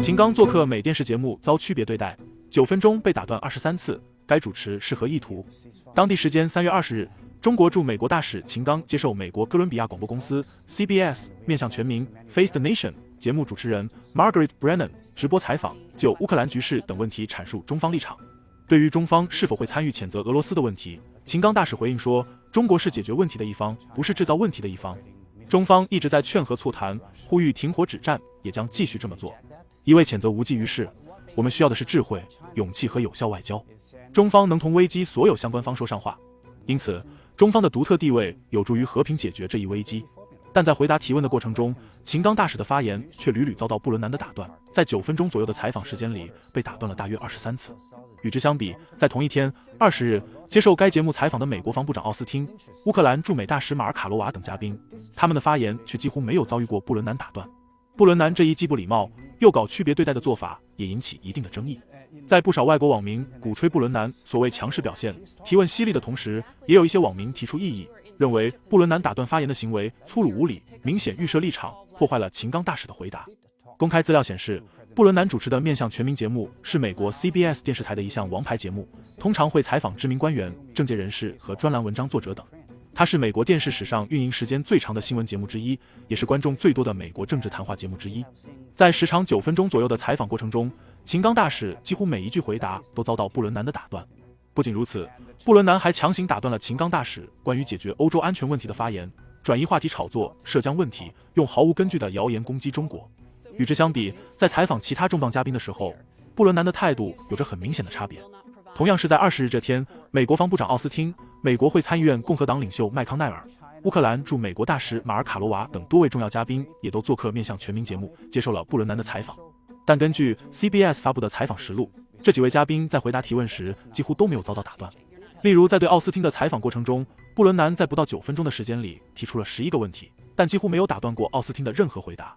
秦刚做客美电视节目遭区别对待，九分钟被打断二十三次，该主持是何意图？当地时间三月二十日，中国驻美国大使秦刚接受美国哥伦比亚广播公司 CBS 面向全民 Face the Nation 节目主持人 Margaret Brennan 直播采访，就乌克兰局势等问题阐述中方立场。对于中方是否会参与谴责俄罗斯的问题，秦刚大使回应说：“中国是解决问题的一方，不是制造问题的一方。中方一直在劝和促谈，呼吁停火止战，也将继续这么做。”一味谴责无济于事，我们需要的是智慧、勇气和有效外交。中方能同危机所有相关方说上话，因此中方的独特地位有助于和平解决这一危机。但在回答提问的过程中，秦刚大使的发言却屡屡遭到布伦南的打断，在九分钟左右的采访时间里被打断了大约二十三次。与之相比，在同一天二十日接受该节目采访的美国防部长奥斯汀、乌克兰驻美大使马尔卡罗娃等嘉宾，他们的发言却几乎没有遭遇过布伦南打断。布伦南这一既不礼貌又搞区别对待的做法，也引起一定的争议。在不少外国网民鼓吹布伦南所谓强势表现、提问犀利的同时，也有一些网民提出异议，认为布伦南打断发言的行为粗鲁无礼，明显预设立场，破坏了秦刚大使的回答。公开资料显示，布伦南主持的面向全民节目是美国 CBS 电视台的一项王牌节目，通常会采访知名官员、政界人士和专栏文章作者等。它是美国电视史上运营时间最长的新闻节目之一，也是观众最多的美国政治谈话节目之一。在时长九分钟左右的采访过程中，秦刚大使几乎每一句回答都遭到布伦南的打断。不仅如此，布伦南还强行打断了秦刚大使关于解决欧洲安全问题的发言，转移话题炒作涉疆问题，用毫无根据的谣言攻击中国。与之相比，在采访其他重磅嘉宾的时候，布伦南的态度有着很明显的差别。同样是在二十日这天，美国防部长奥斯汀、美国会参议院共和党领袖麦康奈尔、乌克兰驻美国大使马尔卡罗娃等多位重要嘉宾也都做客面向全民节目，接受了布伦南的采访。但根据 CBS 发布的采访实录，这几位嘉宾在回答提问时几乎都没有遭到打断。例如，在对奥斯汀的采访过程中，布伦南在不到九分钟的时间里提出了十一个问题，但几乎没有打断过奥斯汀的任何回答。